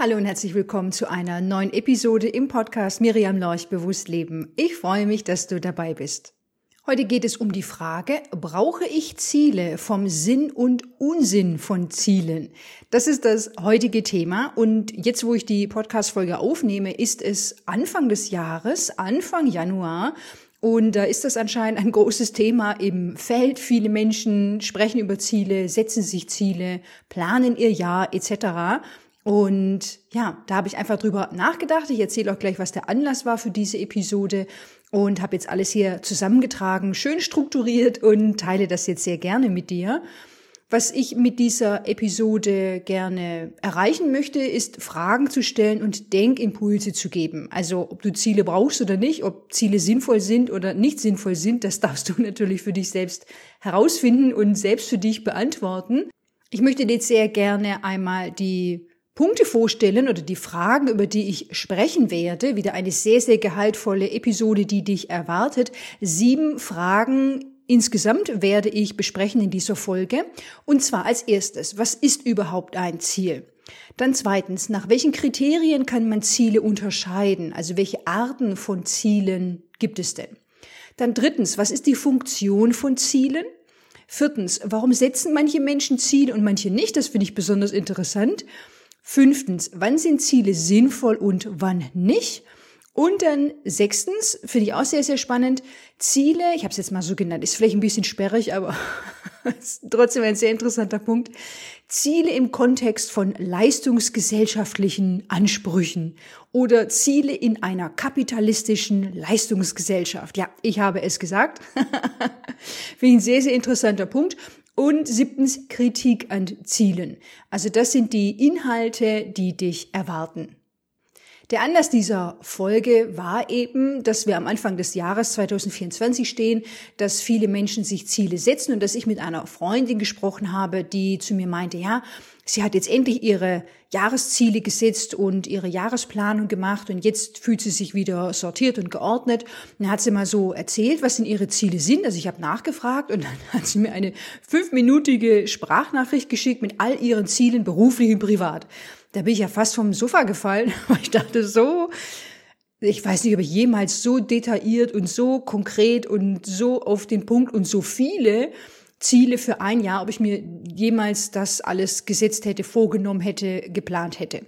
Hallo und herzlich willkommen zu einer neuen Episode im Podcast Miriam Lorch Bewusst Leben. Ich freue mich, dass du dabei bist. Heute geht es um die Frage, brauche ich Ziele vom Sinn und Unsinn von Zielen? Das ist das heutige Thema und jetzt, wo ich die Podcast-Folge aufnehme, ist es Anfang des Jahres, Anfang Januar und da ist das anscheinend ein großes Thema im Feld. Viele Menschen sprechen über Ziele, setzen sich Ziele, planen ihr Jahr etc. Und ja, da habe ich einfach drüber nachgedacht. Ich erzähle auch gleich, was der Anlass war für diese Episode und habe jetzt alles hier zusammengetragen, schön strukturiert und teile das jetzt sehr gerne mit dir. Was ich mit dieser Episode gerne erreichen möchte, ist Fragen zu stellen und Denkimpulse zu geben. Also ob du Ziele brauchst oder nicht, ob Ziele sinnvoll sind oder nicht sinnvoll sind, das darfst du natürlich für dich selbst herausfinden und selbst für dich beantworten. Ich möchte dir jetzt sehr gerne einmal die Punkte vorstellen oder die Fragen, über die ich sprechen werde. Wieder eine sehr, sehr gehaltvolle Episode, die dich erwartet. Sieben Fragen insgesamt werde ich besprechen in dieser Folge. Und zwar als erstes, was ist überhaupt ein Ziel? Dann zweitens, nach welchen Kriterien kann man Ziele unterscheiden? Also welche Arten von Zielen gibt es denn? Dann drittens, was ist die Funktion von Zielen? Viertens, warum setzen manche Menschen Ziele und manche nicht? Das finde ich besonders interessant. Fünftens, wann sind Ziele sinnvoll und wann nicht? Und dann sechstens, finde ich auch sehr, sehr spannend, Ziele, ich habe es jetzt mal so genannt, ist vielleicht ein bisschen sperrig, aber trotzdem ein sehr interessanter Punkt. Ziele im Kontext von leistungsgesellschaftlichen Ansprüchen oder Ziele in einer kapitalistischen Leistungsgesellschaft. Ja, ich habe es gesagt. finde ich ein sehr, sehr interessanter Punkt. Und siebtens Kritik an Zielen. Also das sind die Inhalte, die dich erwarten. Der Anlass dieser Folge war eben, dass wir am Anfang des Jahres 2024 stehen, dass viele Menschen sich Ziele setzen und dass ich mit einer Freundin gesprochen habe, die zu mir meinte, ja, sie hat jetzt endlich ihre Jahresziele gesetzt und ihre Jahresplanung gemacht und jetzt fühlt sie sich wieder sortiert und geordnet. Und dann hat sie mal so erzählt, was denn ihre Ziele sind. Also ich habe nachgefragt und dann hat sie mir eine fünfminütige Sprachnachricht geschickt mit all ihren Zielen beruflich und privat. Da bin ich ja fast vom Sofa gefallen, weil ich dachte so, ich weiß nicht, ob ich jemals so detailliert und so konkret und so auf den Punkt und so viele Ziele für ein Jahr, ob ich mir jemals das alles gesetzt hätte, vorgenommen hätte, geplant hätte.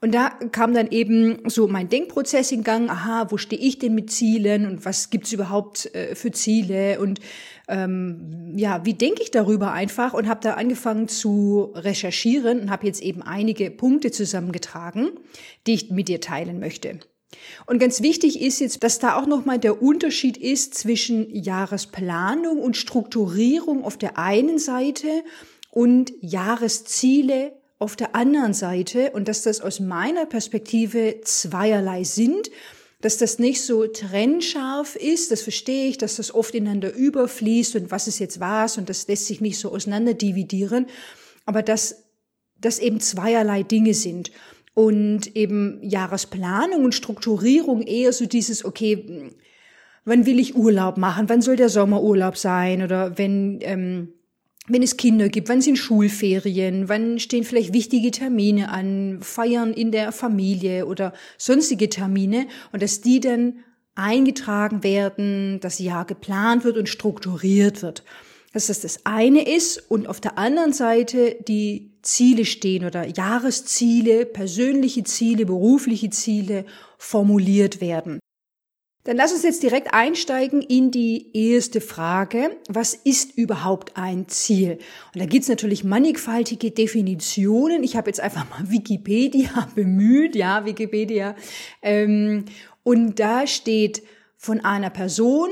Und da kam dann eben so mein Denkprozess in Gang, aha, wo stehe ich denn mit Zielen und was gibt's überhaupt äh, für Ziele und ähm, ja, wie denke ich darüber einfach und habe da angefangen zu recherchieren und habe jetzt eben einige Punkte zusammengetragen, die ich mit dir teilen möchte. Und ganz wichtig ist jetzt, dass da auch nochmal der Unterschied ist zwischen Jahresplanung und Strukturierung auf der einen Seite und Jahresziele auf der anderen Seite und dass das aus meiner Perspektive zweierlei sind, dass das nicht so trennscharf ist, das verstehe ich, dass das oft ineinander überfließt und was ist jetzt was und das lässt sich nicht so auseinander dividieren, aber dass das eben zweierlei Dinge sind und eben Jahresplanung und Strukturierung eher so dieses, okay, wann will ich Urlaub machen, wann soll der Sommerurlaub sein? Oder wenn, ähm, wenn es Kinder gibt, wann sind Schulferien, wann stehen vielleicht wichtige Termine an, Feiern in der Familie oder sonstige Termine? Und dass die dann eingetragen werden, das Jahr geplant wird und strukturiert wird. Dass das das eine ist. Und auf der anderen Seite die Ziele stehen oder Jahresziele, persönliche Ziele, berufliche Ziele formuliert werden. Dann lass uns jetzt direkt einsteigen in die erste Frage. Was ist überhaupt ein Ziel? Und da gibt's natürlich mannigfaltige Definitionen. Ich habe jetzt einfach mal Wikipedia bemüht, ja, Wikipedia. Ähm, und da steht von einer Person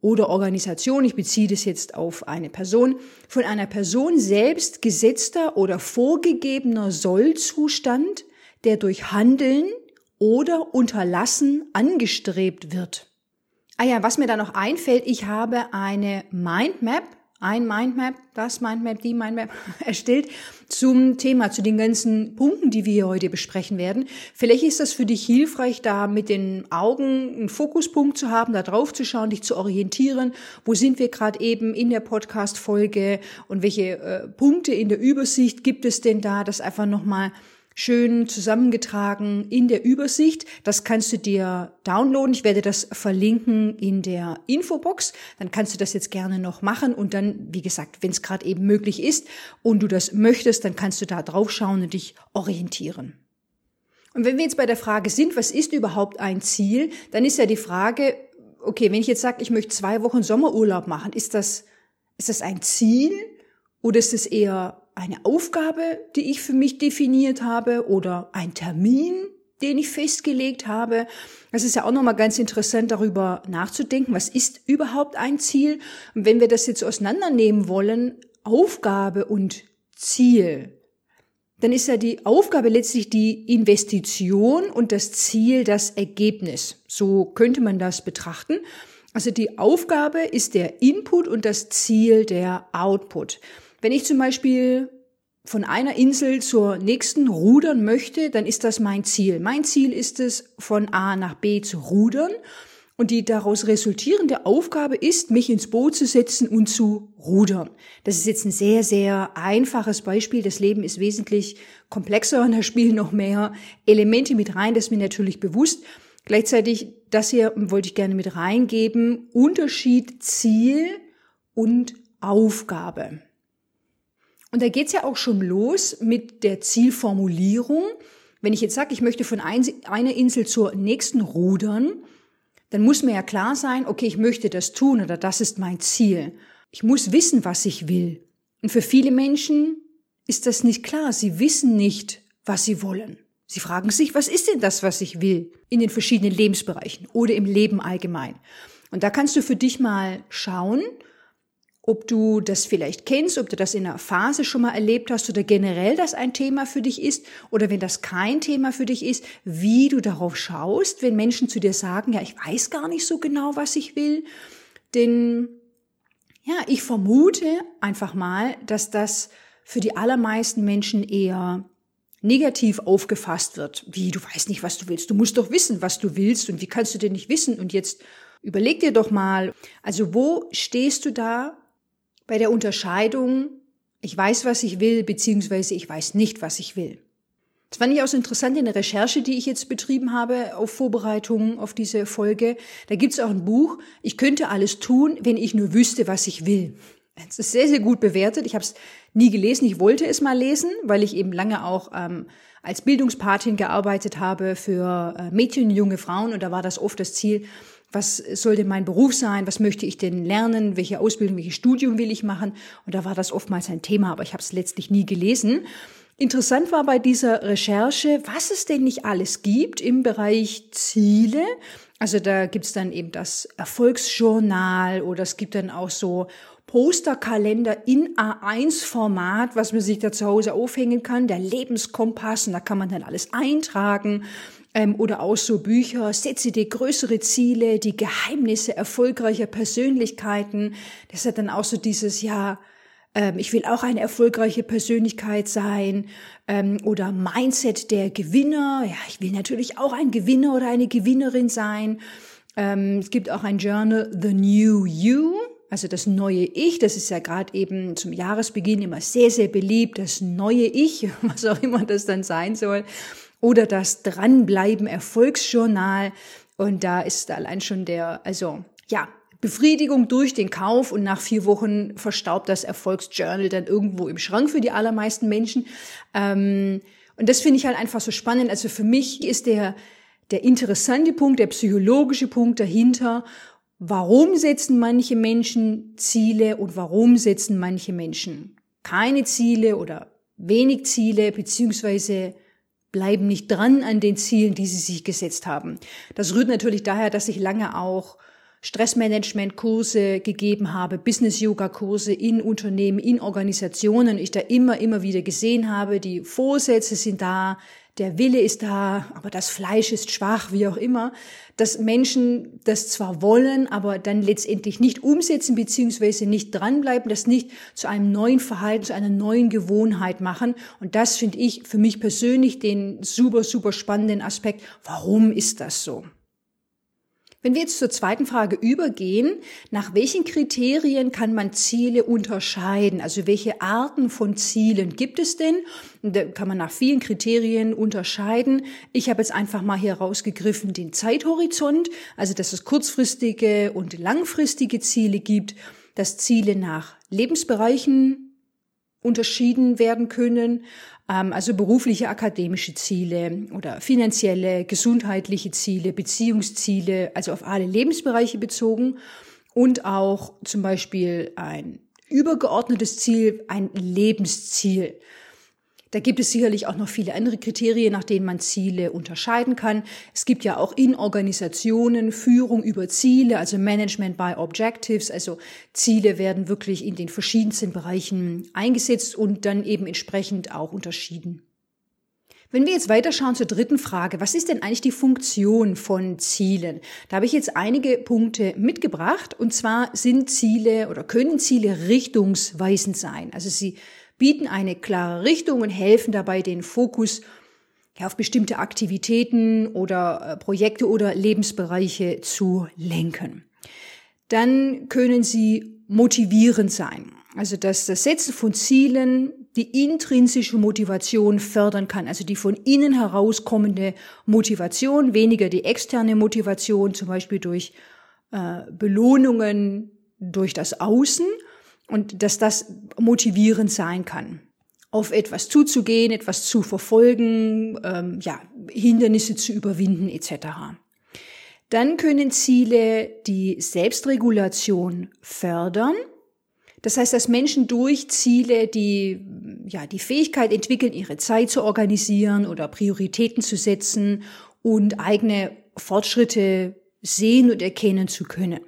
oder Organisation, ich beziehe das jetzt auf eine Person, von einer Person selbst gesetzter oder vorgegebener Sollzustand, der durch Handeln oder Unterlassen angestrebt wird. Ah ja, was mir da noch einfällt, ich habe eine Mindmap ein Mindmap, das Mindmap, die Mindmap erstellt zum Thema, zu den ganzen Punkten, die wir hier heute besprechen werden. Vielleicht ist das für dich hilfreich, da mit den Augen einen Fokuspunkt zu haben, da drauf zu schauen, dich zu orientieren. Wo sind wir gerade eben in der Podcast-Folge und welche äh, Punkte in der Übersicht gibt es denn da, das einfach nochmal schön zusammengetragen in der Übersicht. Das kannst du dir downloaden. Ich werde das verlinken in der Infobox. Dann kannst du das jetzt gerne noch machen und dann, wie gesagt, wenn es gerade eben möglich ist und du das möchtest, dann kannst du da drauf schauen und dich orientieren. Und wenn wir jetzt bei der Frage sind, was ist überhaupt ein Ziel, dann ist ja die Frage, okay, wenn ich jetzt sage, ich möchte zwei Wochen Sommerurlaub machen, ist das, ist das ein Ziel oder ist es eher eine Aufgabe, die ich für mich definiert habe oder ein Termin, den ich festgelegt habe. Das ist ja auch nochmal ganz interessant, darüber nachzudenken, was ist überhaupt ein Ziel? Und wenn wir das jetzt auseinandernehmen wollen, Aufgabe und Ziel, dann ist ja die Aufgabe letztlich die Investition und das Ziel das Ergebnis. So könnte man das betrachten. Also die Aufgabe ist der Input und das Ziel der Output. Wenn ich zum Beispiel von einer Insel zur nächsten rudern möchte, dann ist das mein Ziel. Mein Ziel ist es, von A nach B zu rudern. Und die daraus resultierende Aufgabe ist, mich ins Boot zu setzen und zu rudern. Das ist jetzt ein sehr, sehr einfaches Beispiel. Das Leben ist wesentlich komplexer und da spielen noch mehr Elemente mit rein. Das ist mir natürlich bewusst. Gleichzeitig, das hier wollte ich gerne mit reingeben. Unterschied Ziel und Aufgabe. Und da geht's ja auch schon los mit der Zielformulierung. Wenn ich jetzt sage, ich möchte von einer Insel zur nächsten rudern, dann muss mir ja klar sein, okay, ich möchte das tun oder das ist mein Ziel. Ich muss wissen, was ich will. Und für viele Menschen ist das nicht klar. Sie wissen nicht, was sie wollen. Sie fragen sich, was ist denn das, was ich will in den verschiedenen Lebensbereichen oder im Leben allgemein. Und da kannst du für dich mal schauen, ob du das vielleicht kennst, ob du das in einer Phase schon mal erlebt hast oder generell das ein Thema für dich ist oder wenn das kein Thema für dich ist, wie du darauf schaust, wenn Menschen zu dir sagen, ja, ich weiß gar nicht so genau, was ich will. Denn ja, ich vermute einfach mal, dass das für die allermeisten Menschen eher negativ aufgefasst wird. Wie, du weißt nicht, was du willst. Du musst doch wissen, was du willst und wie kannst du denn nicht wissen? Und jetzt überleg dir doch mal, also wo stehst du da bei der Unterscheidung, ich weiß, was ich will, beziehungsweise ich weiß nicht, was ich will. Das fand ich auch so interessant in der Recherche, die ich jetzt betrieben habe auf Vorbereitung auf diese Folge. Da gibt es auch ein Buch, ich könnte alles tun, wenn ich nur wüsste, was ich will. Es ist sehr, sehr gut bewertet. Ich habe es nie gelesen. Ich wollte es mal lesen, weil ich eben lange auch ähm, als Bildungspatin gearbeitet habe für äh, Mädchen junge Frauen. Und da war das oft das Ziel, was soll denn mein Beruf sein, was möchte ich denn lernen, welche Ausbildung, welches Studium will ich machen. Und da war das oftmals ein Thema, aber ich habe es letztlich nie gelesen. Interessant war bei dieser Recherche, was es denn nicht alles gibt im Bereich Ziele. Also da gibt's dann eben das Erfolgsjournal oder es gibt dann auch so Posterkalender in A1-Format, was man sich da zu Hause aufhängen kann, der Lebenskompass, und da kann man dann alles eintragen. Ähm, oder auch so Bücher, setze dir größere Ziele, die Geheimnisse erfolgreicher Persönlichkeiten. Das ist dann auch so dieses, ja, ähm, ich will auch eine erfolgreiche Persönlichkeit sein ähm, oder Mindset der Gewinner. Ja, ich will natürlich auch ein Gewinner oder eine Gewinnerin sein. Ähm, es gibt auch ein Journal, The New You. Also das neue Ich, das ist ja gerade eben zum Jahresbeginn immer sehr, sehr beliebt, das neue Ich, was auch immer das dann sein soll oder das Dranbleiben Erfolgsjournal. Und da ist allein schon der, also ja, Befriedigung durch den Kauf und nach vier Wochen verstaubt das Erfolgsjournal dann irgendwo im Schrank für die allermeisten Menschen. Ähm, und das finde ich halt einfach so spannend. Also für mich ist der, der interessante Punkt, der psychologische Punkt dahinter, warum setzen manche Menschen Ziele und warum setzen manche Menschen keine Ziele oder wenig Ziele, beziehungsweise bleiben nicht dran an den Zielen, die sie sich gesetzt haben. Das rührt natürlich daher, dass ich lange auch Stressmanagement-Kurse gegeben habe, Business-Yoga-Kurse in Unternehmen, in Organisationen. Ich da immer, immer wieder gesehen habe, die Vorsätze sind da, der Wille ist da, aber das Fleisch ist schwach, wie auch immer, dass Menschen das zwar wollen, aber dann letztendlich nicht umsetzen beziehungsweise nicht dranbleiben, das nicht zu einem neuen Verhalten, zu einer neuen Gewohnheit machen. Und das finde ich für mich persönlich den super, super spannenden Aspekt. Warum ist das so? Wenn wir jetzt zur zweiten Frage übergehen, nach welchen Kriterien kann man Ziele unterscheiden? Also welche Arten von Zielen gibt es denn? Da kann man nach vielen Kriterien unterscheiden. Ich habe jetzt einfach mal hier rausgegriffen den Zeithorizont, also dass es kurzfristige und langfristige Ziele gibt, dass Ziele nach Lebensbereichen unterschieden werden können, also berufliche, akademische Ziele oder finanzielle, gesundheitliche Ziele, Beziehungsziele, also auf alle Lebensbereiche bezogen und auch zum Beispiel ein übergeordnetes Ziel, ein Lebensziel. Da gibt es sicherlich auch noch viele andere Kriterien, nach denen man Ziele unterscheiden kann. Es gibt ja auch in Organisationen Führung über Ziele, also Management by Objectives. Also Ziele werden wirklich in den verschiedensten Bereichen eingesetzt und dann eben entsprechend auch unterschieden. Wenn wir jetzt weiterschauen zur dritten Frage, was ist denn eigentlich die Funktion von Zielen? Da habe ich jetzt einige Punkte mitgebracht. Und zwar sind Ziele oder können Ziele richtungsweisend sein. Also sie bieten eine klare Richtung und helfen dabei, den Fokus auf bestimmte Aktivitäten oder äh, Projekte oder Lebensbereiche zu lenken. Dann können sie motivierend sein. Also dass das Setzen von Zielen die intrinsische Motivation fördern kann, also die von innen herauskommende Motivation, weniger die externe Motivation, zum Beispiel durch äh, Belohnungen durch das Außen und dass das motivierend sein kann, auf etwas zuzugehen, etwas zu verfolgen, ähm, ja, Hindernisse zu überwinden etc. Dann können Ziele die Selbstregulation fördern. Das heißt, dass Menschen durch Ziele die, ja, die Fähigkeit entwickeln, ihre Zeit zu organisieren oder Prioritäten zu setzen und eigene Fortschritte sehen und erkennen zu können.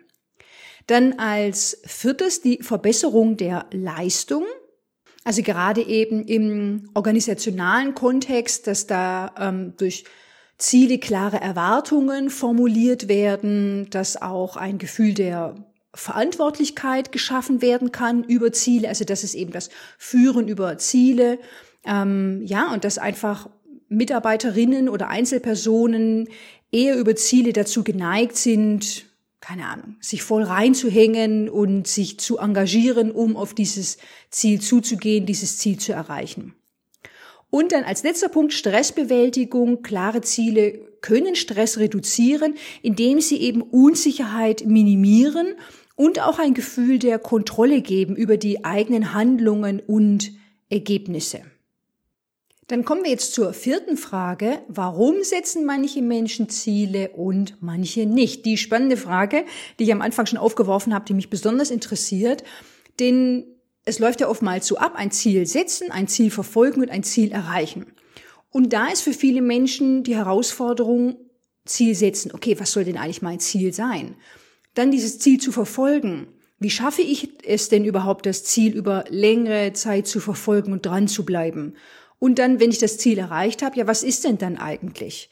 Dann als viertes die Verbesserung der Leistung. Also gerade eben im organisationalen Kontext, dass da ähm, durch Ziele klare Erwartungen formuliert werden, dass auch ein Gefühl der Verantwortlichkeit geschaffen werden kann über Ziele, also das ist eben das Führen über Ziele, ähm, ja, und dass einfach Mitarbeiterinnen oder Einzelpersonen eher über Ziele dazu geneigt sind, keine Ahnung, sich voll reinzuhängen und sich zu engagieren, um auf dieses Ziel zuzugehen, dieses Ziel zu erreichen. Und dann als letzter Punkt Stressbewältigung. Klare Ziele können Stress reduzieren, indem sie eben Unsicherheit minimieren und auch ein Gefühl der Kontrolle geben über die eigenen Handlungen und Ergebnisse. Dann kommen wir jetzt zur vierten Frage. Warum setzen manche Menschen Ziele und manche nicht? Die spannende Frage, die ich am Anfang schon aufgeworfen habe, die mich besonders interessiert. Denn es läuft ja oftmals so ab, ein Ziel setzen, ein Ziel verfolgen und ein Ziel erreichen. Und da ist für viele Menschen die Herausforderung, Ziel setzen. Okay, was soll denn eigentlich mein Ziel sein? Dann dieses Ziel zu verfolgen. Wie schaffe ich es denn überhaupt, das Ziel über längere Zeit zu verfolgen und dran zu bleiben? Und dann, wenn ich das Ziel erreicht habe, ja, was ist denn dann eigentlich?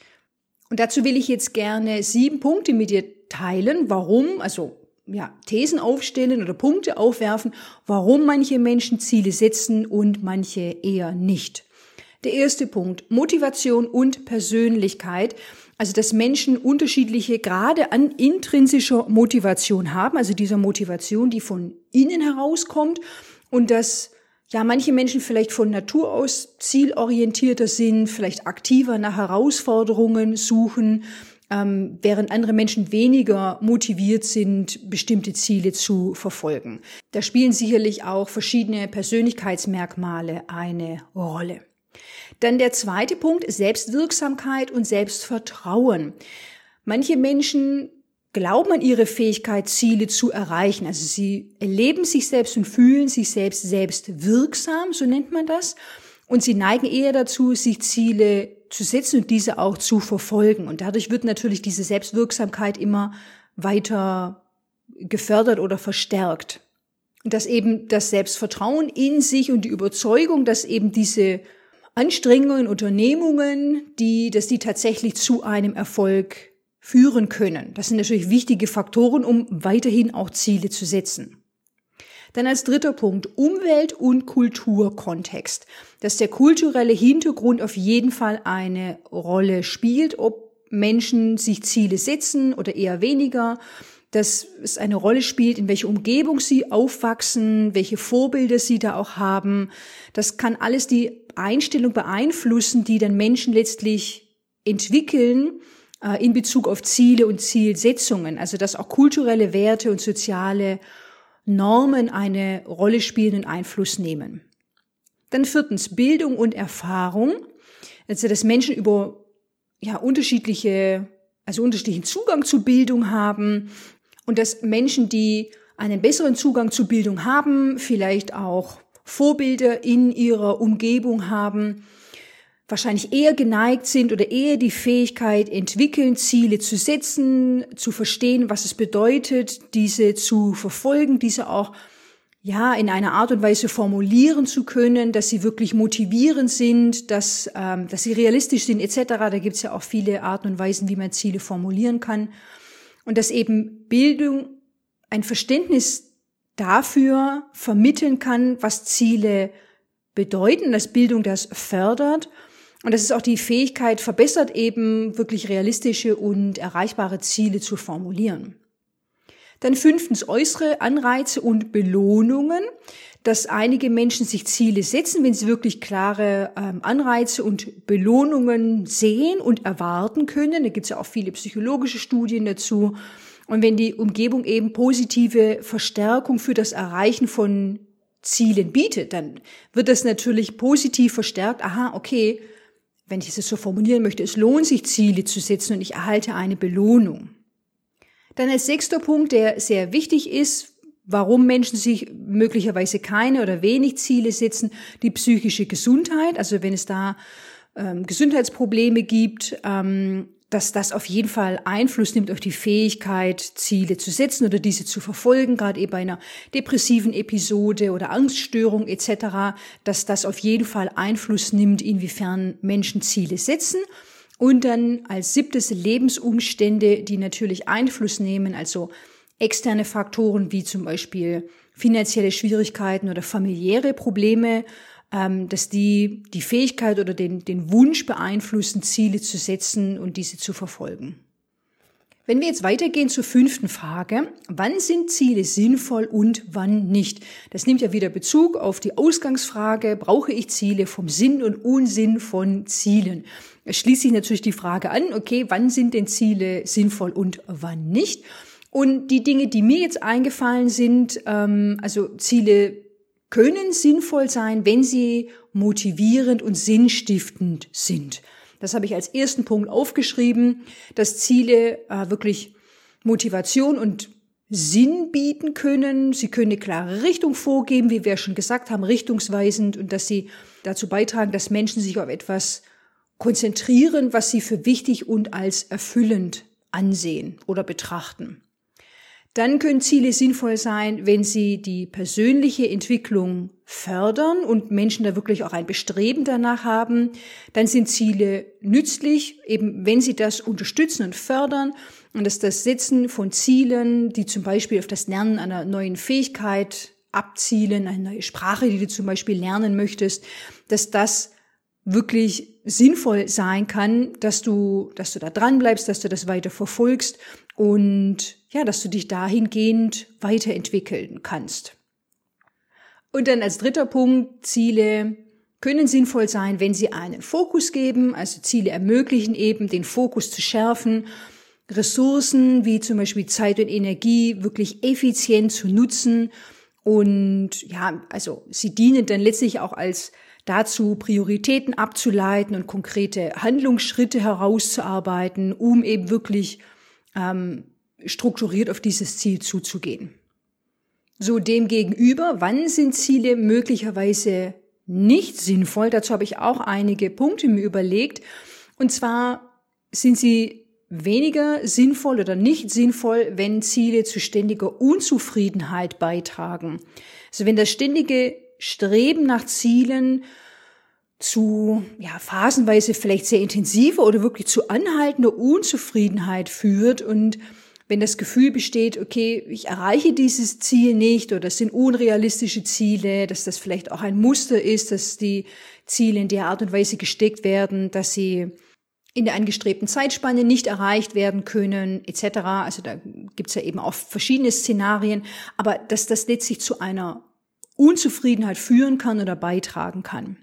Und dazu will ich jetzt gerne sieben Punkte mit dir teilen, warum, also ja, Thesen aufstellen oder Punkte aufwerfen, warum manche Menschen Ziele setzen und manche eher nicht. Der erste Punkt, Motivation und Persönlichkeit. Also, dass Menschen unterschiedliche gerade an intrinsischer Motivation haben, also dieser Motivation, die von innen herauskommt und dass ja, manche Menschen vielleicht von Natur aus zielorientierter sind, vielleicht aktiver nach Herausforderungen suchen, ähm, während andere Menschen weniger motiviert sind, bestimmte Ziele zu verfolgen. Da spielen sicherlich auch verschiedene Persönlichkeitsmerkmale eine Rolle. Dann der zweite Punkt, Selbstwirksamkeit und Selbstvertrauen. Manche Menschen glauben an ihre Fähigkeit, Ziele zu erreichen. Also sie erleben sich selbst und fühlen sich selbst selbst wirksam, so nennt man das. Und sie neigen eher dazu, sich Ziele zu setzen und diese auch zu verfolgen. Und dadurch wird natürlich diese Selbstwirksamkeit immer weiter gefördert oder verstärkt. Und dass eben das Selbstvertrauen in sich und die Überzeugung, dass eben diese Anstrengungen, Unternehmungen, die, dass die tatsächlich zu einem Erfolg führen können. Das sind natürlich wichtige Faktoren, um weiterhin auch Ziele zu setzen. Dann als dritter Punkt Umwelt- und Kulturkontext. Dass der kulturelle Hintergrund auf jeden Fall eine Rolle spielt, ob Menschen sich Ziele setzen oder eher weniger, dass es eine Rolle spielt, in welcher Umgebung sie aufwachsen, welche Vorbilder sie da auch haben. Das kann alles die Einstellung beeinflussen, die dann Menschen letztlich entwickeln in Bezug auf Ziele und Zielsetzungen. Also dass auch kulturelle Werte und soziale Normen eine Rolle spielen und Einfluss nehmen. Dann viertens Bildung und Erfahrung. Also dass Menschen über ja unterschiedliche also unterschiedlichen Zugang zu Bildung haben und dass Menschen, die einen besseren Zugang zu Bildung haben, vielleicht auch Vorbilder in ihrer Umgebung haben, wahrscheinlich eher geneigt sind oder eher die Fähigkeit entwickeln, Ziele zu setzen, zu verstehen, was es bedeutet, diese zu verfolgen, diese auch ja in einer Art und Weise formulieren zu können, dass sie wirklich motivierend sind, dass ähm, dass sie realistisch sind etc. Da gibt es ja auch viele Arten und Weisen, wie man Ziele formulieren kann und dass eben Bildung ein Verständnis dafür vermitteln kann, was Ziele bedeuten, dass Bildung das fördert und dass es auch die Fähigkeit verbessert, eben wirklich realistische und erreichbare Ziele zu formulieren. Dann fünftens äußere Anreize und Belohnungen, dass einige Menschen sich Ziele setzen, wenn sie wirklich klare ähm, Anreize und Belohnungen sehen und erwarten können. Da gibt es ja auch viele psychologische Studien dazu. Und wenn die Umgebung eben positive Verstärkung für das Erreichen von Zielen bietet, dann wird das natürlich positiv verstärkt. Aha, okay, wenn ich es so formulieren möchte, es lohnt sich, Ziele zu setzen und ich erhalte eine Belohnung. Dann als sechster Punkt, der sehr wichtig ist, warum Menschen sich möglicherweise keine oder wenig Ziele setzen, die psychische Gesundheit. Also wenn es da ähm, Gesundheitsprobleme gibt, ähm, dass das auf jeden Fall Einfluss nimmt auf die Fähigkeit, Ziele zu setzen oder diese zu verfolgen, gerade eben bei einer depressiven Episode oder Angststörung etc., dass das auf jeden Fall Einfluss nimmt, inwiefern Menschen Ziele setzen. Und dann als siebtes Lebensumstände, die natürlich Einfluss nehmen, also externe Faktoren wie zum Beispiel finanzielle Schwierigkeiten oder familiäre Probleme, dass die die Fähigkeit oder den, den Wunsch beeinflussen, Ziele zu setzen und diese zu verfolgen. Wenn wir jetzt weitergehen zur fünften Frage, wann sind Ziele sinnvoll und wann nicht? Das nimmt ja wieder Bezug auf die Ausgangsfrage, brauche ich Ziele vom Sinn und Unsinn von Zielen? Es schließt sich natürlich die Frage an, okay, wann sind denn Ziele sinnvoll und wann nicht? Und die Dinge, die mir jetzt eingefallen sind, ähm, also Ziele können sinnvoll sein, wenn sie motivierend und sinnstiftend sind. Das habe ich als ersten Punkt aufgeschrieben, dass Ziele äh, wirklich Motivation und Sinn bieten können. Sie können eine klare Richtung vorgeben, wie wir schon gesagt haben, richtungsweisend und dass sie dazu beitragen, dass Menschen sich auf etwas konzentrieren, was sie für wichtig und als erfüllend ansehen oder betrachten. Dann können Ziele sinnvoll sein, wenn sie die persönliche Entwicklung fördern und Menschen da wirklich auch ein Bestreben danach haben. Dann sind Ziele nützlich, eben wenn sie das unterstützen und fördern und dass das Setzen von Zielen, die zum Beispiel auf das Lernen einer neuen Fähigkeit abzielen, eine neue Sprache, die du zum Beispiel lernen möchtest, dass das wirklich sinnvoll sein kann, dass du, dass du da dran bleibst, dass du das weiter verfolgst und ja, dass du dich dahingehend weiterentwickeln kannst. Und dann als dritter Punkt, Ziele können sinnvoll sein, wenn sie einen Fokus geben, also Ziele ermöglichen eben, den Fokus zu schärfen, Ressourcen wie zum Beispiel Zeit und Energie wirklich effizient zu nutzen und ja, also sie dienen dann letztlich auch als dazu, Prioritäten abzuleiten und konkrete Handlungsschritte herauszuarbeiten, um eben wirklich ähm, strukturiert auf dieses Ziel zuzugehen. So demgegenüber, wann sind Ziele möglicherweise nicht sinnvoll? Dazu habe ich auch einige Punkte mir überlegt. Und zwar sind sie weniger sinnvoll oder nicht sinnvoll, wenn Ziele zu ständiger Unzufriedenheit beitragen. Also wenn das ständige Streben nach Zielen zu, ja, phasenweise vielleicht sehr intensiver oder wirklich zu anhaltender Unzufriedenheit führt und wenn das Gefühl besteht, okay, ich erreiche dieses Ziel nicht oder es sind unrealistische Ziele, dass das vielleicht auch ein Muster ist, dass die Ziele in der Art und Weise gesteckt werden, dass sie in der angestrebten Zeitspanne nicht erreicht werden können, etc. Also da gibt's ja eben auch verschiedene Szenarien, aber dass das letztlich zu einer Unzufriedenheit führen kann oder beitragen kann.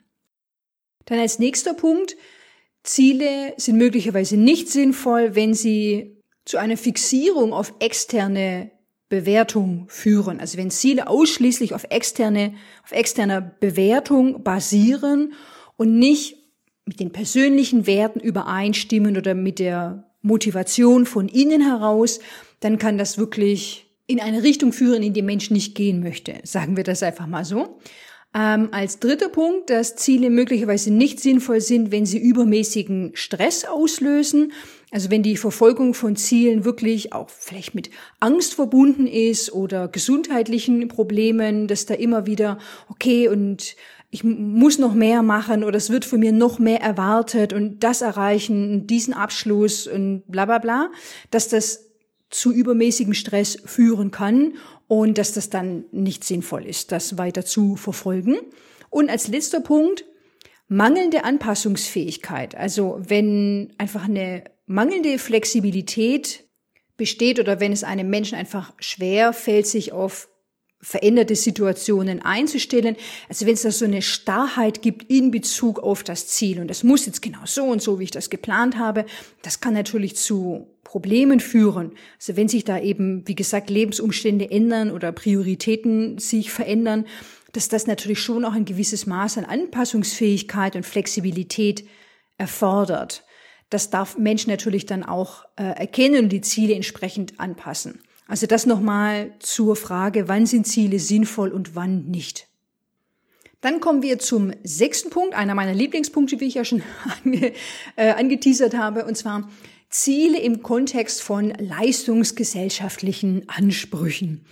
Dann als nächster Punkt, Ziele sind möglicherweise nicht sinnvoll, wenn sie zu einer Fixierung auf externe Bewertung führen. Also wenn Ziele ausschließlich auf externe, auf externer Bewertung basieren und nicht mit den persönlichen Werten übereinstimmen oder mit der Motivation von innen heraus, dann kann das wirklich in eine Richtung führen, in die Mensch nicht gehen möchte. Sagen wir das einfach mal so. Ähm, als dritter Punkt, dass Ziele möglicherweise nicht sinnvoll sind, wenn sie übermäßigen Stress auslösen. Also wenn die Verfolgung von Zielen wirklich auch vielleicht mit Angst verbunden ist oder gesundheitlichen Problemen, dass da immer wieder, okay, und ich muss noch mehr machen oder es wird von mir noch mehr erwartet und das erreichen, diesen Abschluss und bla bla bla, dass das zu übermäßigem Stress führen kann und dass das dann nicht sinnvoll ist, das weiter zu verfolgen. Und als letzter Punkt, mangelnde Anpassungsfähigkeit. Also wenn einfach eine mangelnde Flexibilität besteht oder wenn es einem Menschen einfach schwer fällt, sich auf veränderte Situationen einzustellen. Also wenn es da so eine Starrheit gibt in Bezug auf das Ziel und das muss jetzt genau so und so, wie ich das geplant habe, das kann natürlich zu Problemen führen. Also wenn sich da eben, wie gesagt, Lebensumstände ändern oder Prioritäten sich verändern, dass das natürlich schon auch ein gewisses Maß an Anpassungsfähigkeit und Flexibilität erfordert. Das darf Mensch natürlich dann auch äh, erkennen und die Ziele entsprechend anpassen. Also das nochmal zur Frage, wann sind Ziele sinnvoll und wann nicht. Dann kommen wir zum sechsten Punkt, einer meiner Lieblingspunkte, wie ich ja schon ange, äh, angeteasert habe, und zwar Ziele im Kontext von leistungsgesellschaftlichen Ansprüchen.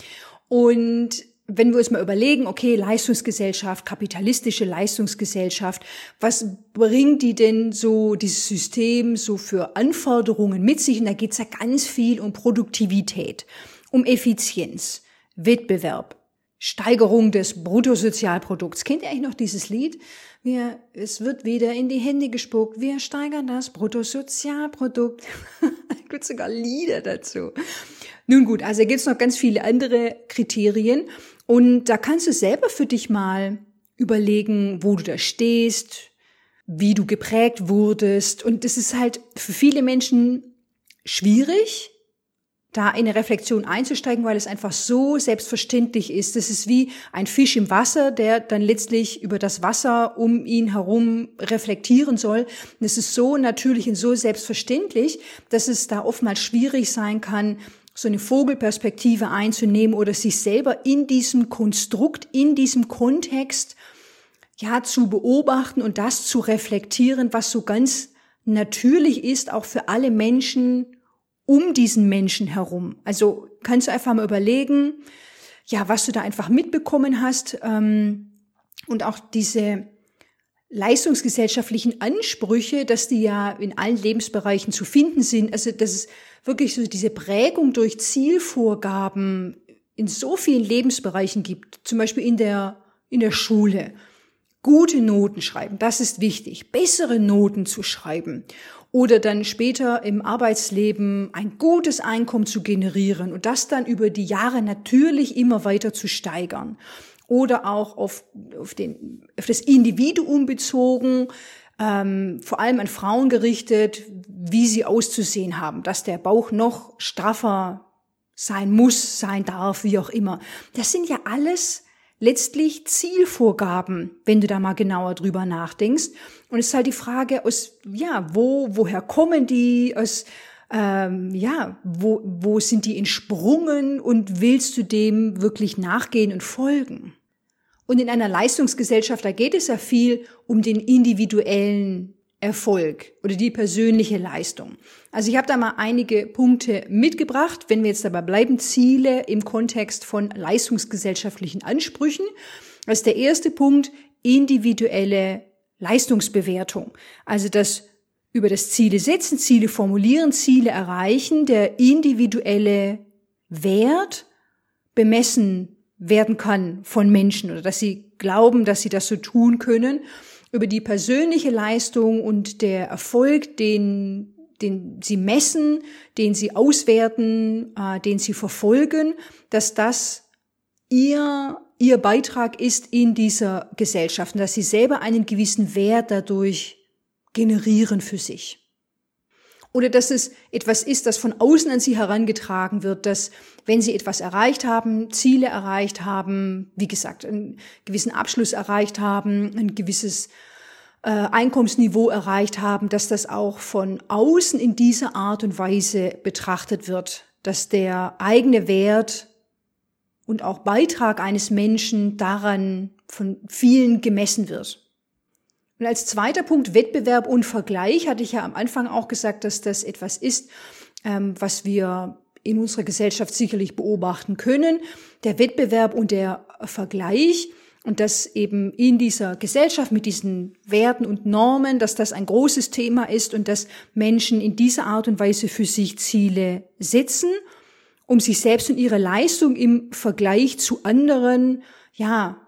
Und wenn wir uns mal überlegen, okay, Leistungsgesellschaft, kapitalistische Leistungsgesellschaft, was bringt die denn so, dieses System so für Anforderungen mit sich? Und da geht's ja ganz viel um Produktivität, um Effizienz, Wettbewerb, Steigerung des Bruttosozialprodukts. Kennt ihr eigentlich noch dieses Lied? Wir, es wird wieder in die Hände gespuckt. Wir steigern das Bruttosozialprodukt. Gibt sogar Lieder dazu. Nun gut, also gibt es noch ganz viele andere Kriterien. Und da kannst du selber für dich mal überlegen, wo du da stehst, wie du geprägt wurdest. Und das ist halt für viele Menschen schwierig, da in eine Reflexion einzusteigen, weil es einfach so selbstverständlich ist. Das ist wie ein Fisch im Wasser, der dann letztlich über das Wasser um ihn herum reflektieren soll. Und es ist so natürlich und so selbstverständlich, dass es da oftmals schwierig sein kann, so eine Vogelperspektive einzunehmen oder sich selber in diesem Konstrukt, in diesem Kontext, ja, zu beobachten und das zu reflektieren, was so ganz natürlich ist, auch für alle Menschen um diesen Menschen herum. Also kannst du einfach mal überlegen, ja, was du da einfach mitbekommen hast ähm, und auch diese leistungsgesellschaftlichen Ansprüche, dass die ja in allen Lebensbereichen zu finden sind. Also dass es wirklich so diese Prägung durch Zielvorgaben in so vielen Lebensbereichen gibt, zum Beispiel in der, in der Schule. Gute Noten schreiben, das ist wichtig. Bessere Noten zu schreiben oder dann später im Arbeitsleben ein gutes Einkommen zu generieren und das dann über die Jahre natürlich immer weiter zu steigern oder auch auf, auf, den, auf das Individuum bezogen, ähm, vor allem an Frauen gerichtet, wie sie auszusehen haben, dass der Bauch noch straffer sein muss, sein darf, wie auch immer. Das sind ja alles letztlich Zielvorgaben, wenn du da mal genauer drüber nachdenkst. Und es ist halt die Frage, aus, ja, wo, woher kommen die, aus, ähm, ja, wo, wo sind die entsprungen und willst du dem wirklich nachgehen und folgen? Und in einer Leistungsgesellschaft, da geht es ja viel um den individuellen Erfolg oder die persönliche Leistung. Also ich habe da mal einige Punkte mitgebracht, wenn wir jetzt dabei bleiben, Ziele im Kontext von leistungsgesellschaftlichen Ansprüchen. Das ist der erste Punkt, individuelle Leistungsbewertung. Also das über das Ziele setzen, Ziele formulieren, Ziele erreichen, der individuelle Wert bemessen werden kann von Menschen oder dass sie glauben, dass sie das so tun können. Über die persönliche Leistung und der Erfolg, den den sie messen, den sie auswerten, äh, den sie verfolgen, dass das ihr ihr Beitrag ist in dieser Gesellschaft und dass sie selber einen gewissen Wert dadurch generieren für sich. Oder dass es etwas ist, das von außen an sie herangetragen wird, dass wenn sie etwas erreicht haben, Ziele erreicht haben, wie gesagt, einen gewissen Abschluss erreicht haben, ein gewisses äh, Einkommensniveau erreicht haben, dass das auch von außen in dieser Art und Weise betrachtet wird, dass der eigene Wert und auch Beitrag eines Menschen daran von vielen gemessen wird. Und als zweiter Punkt Wettbewerb und Vergleich hatte ich ja am Anfang auch gesagt, dass das etwas ist, ähm, was wir in unserer Gesellschaft sicherlich beobachten können. Der Wettbewerb und der Vergleich und dass eben in dieser Gesellschaft mit diesen Werten und Normen, dass das ein großes Thema ist und dass Menschen in dieser Art und Weise für sich Ziele setzen, um sich selbst und ihre Leistung im Vergleich zu anderen, ja,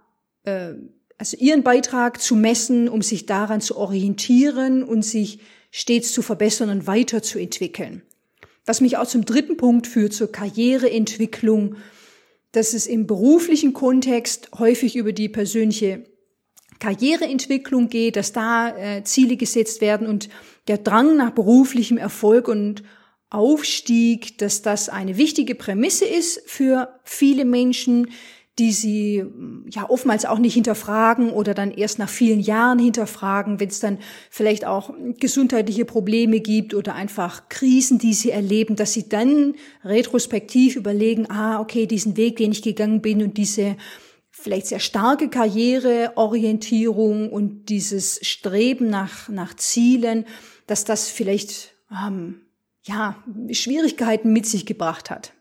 äh, also ihren Beitrag zu messen, um sich daran zu orientieren und sich stets zu verbessern und weiterzuentwickeln. Was mich auch zum dritten Punkt führt, zur Karriereentwicklung, dass es im beruflichen Kontext häufig über die persönliche Karriereentwicklung geht, dass da äh, Ziele gesetzt werden und der Drang nach beruflichem Erfolg und Aufstieg, dass das eine wichtige Prämisse ist für viele Menschen, die sie ja oftmals auch nicht hinterfragen oder dann erst nach vielen Jahren hinterfragen, wenn es dann vielleicht auch gesundheitliche Probleme gibt oder einfach Krisen, die sie erleben, dass sie dann retrospektiv überlegen, ah, okay, diesen Weg, den ich gegangen bin und diese vielleicht sehr starke Karriereorientierung und dieses Streben nach, nach Zielen, dass das vielleicht, ähm, ja, Schwierigkeiten mit sich gebracht hat.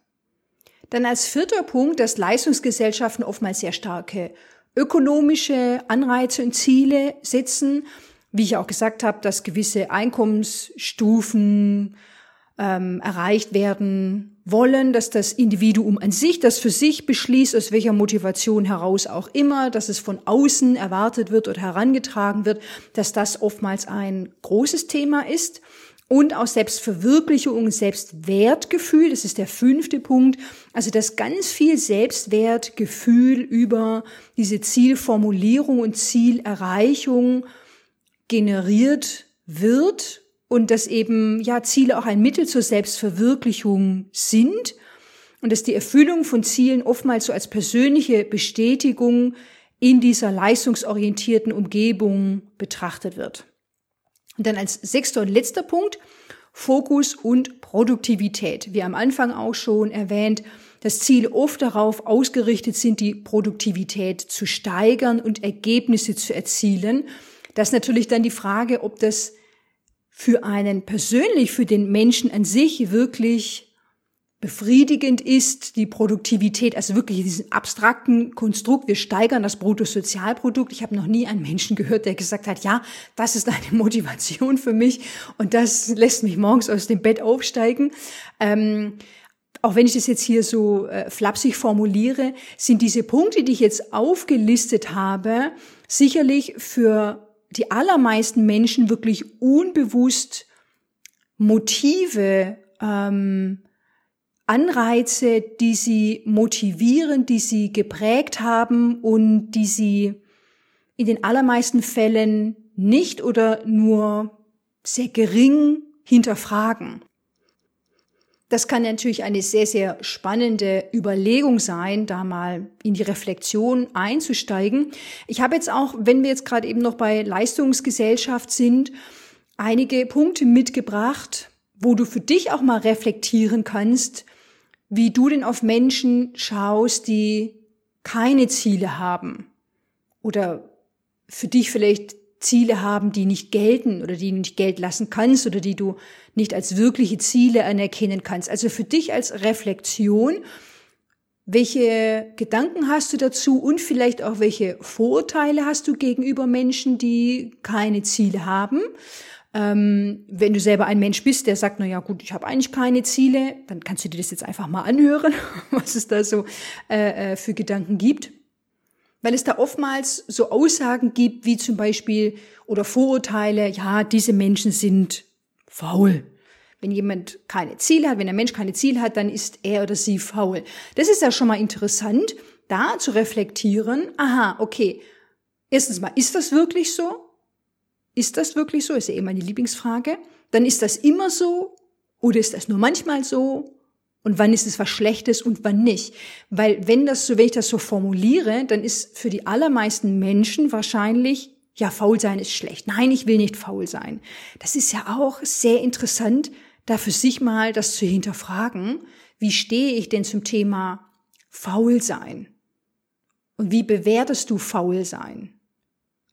Dann als vierter Punkt, dass Leistungsgesellschaften oftmals sehr starke ökonomische Anreize und Ziele setzen. Wie ich auch gesagt habe, dass gewisse Einkommensstufen ähm, erreicht werden wollen, dass das Individuum an sich das für sich beschließt, aus welcher Motivation heraus auch immer, dass es von außen erwartet wird oder herangetragen wird, dass das oftmals ein großes Thema ist und auch Selbstverwirklichung, Selbstwertgefühl, das ist der fünfte Punkt, also dass ganz viel Selbstwertgefühl über diese Zielformulierung und Zielerreichung generiert wird und dass eben ja Ziele auch ein Mittel zur Selbstverwirklichung sind und dass die Erfüllung von Zielen oftmals so als persönliche Bestätigung in dieser leistungsorientierten Umgebung betrachtet wird. Und dann als sechster und letzter Punkt Fokus und Produktivität. Wie am Anfang auch schon erwähnt, dass Ziele oft darauf ausgerichtet sind, die Produktivität zu steigern und Ergebnisse zu erzielen. Das ist natürlich dann die Frage, ob das für einen persönlich, für den Menschen an sich wirklich befriedigend ist, die Produktivität, also wirklich diesen abstrakten Konstrukt, wir steigern das Bruttosozialprodukt. Ich habe noch nie einen Menschen gehört, der gesagt hat, ja, das ist eine Motivation für mich und das lässt mich morgens aus dem Bett aufsteigen. Ähm, auch wenn ich das jetzt hier so äh, flapsig formuliere, sind diese Punkte, die ich jetzt aufgelistet habe, sicherlich für die allermeisten Menschen wirklich unbewusst Motive, ähm, Anreize, die sie motivieren, die sie geprägt haben und die sie in den allermeisten Fällen nicht oder nur sehr gering hinterfragen. Das kann natürlich eine sehr, sehr spannende Überlegung sein, da mal in die Reflexion einzusteigen. Ich habe jetzt auch, wenn wir jetzt gerade eben noch bei Leistungsgesellschaft sind, einige Punkte mitgebracht, wo du für dich auch mal reflektieren kannst, wie du denn auf Menschen schaust, die keine Ziele haben oder für dich vielleicht Ziele haben, die nicht gelten oder die du nicht Geld lassen kannst oder die du nicht als wirkliche Ziele anerkennen kannst. Also für dich als Reflexion, welche Gedanken hast du dazu und vielleicht auch welche Vorurteile hast du gegenüber Menschen, die keine Ziele haben? Ähm, wenn du selber ein Mensch bist, der sagt, na ja, gut, ich habe eigentlich keine Ziele, dann kannst du dir das jetzt einfach mal anhören, was es da so äh, äh, für Gedanken gibt. Weil es da oftmals so Aussagen gibt, wie zum Beispiel, oder Vorurteile, ja, diese Menschen sind faul. Wenn jemand keine Ziele hat, wenn ein Mensch keine Ziele hat, dann ist er oder sie faul. Das ist ja schon mal interessant, da zu reflektieren, aha, okay, erstens mal, ist das wirklich so? Ist das wirklich so? Ist ja eh meine Lieblingsfrage. Dann ist das immer so oder ist das nur manchmal so? Und wann ist es was Schlechtes und wann nicht? Weil wenn das so, wenn ich das so formuliere, dann ist für die allermeisten Menschen wahrscheinlich, ja, faul sein ist schlecht. Nein, ich will nicht faul sein. Das ist ja auch sehr interessant, da für sich mal das zu hinterfragen. Wie stehe ich denn zum Thema faul sein? Und wie bewertest du faul sein?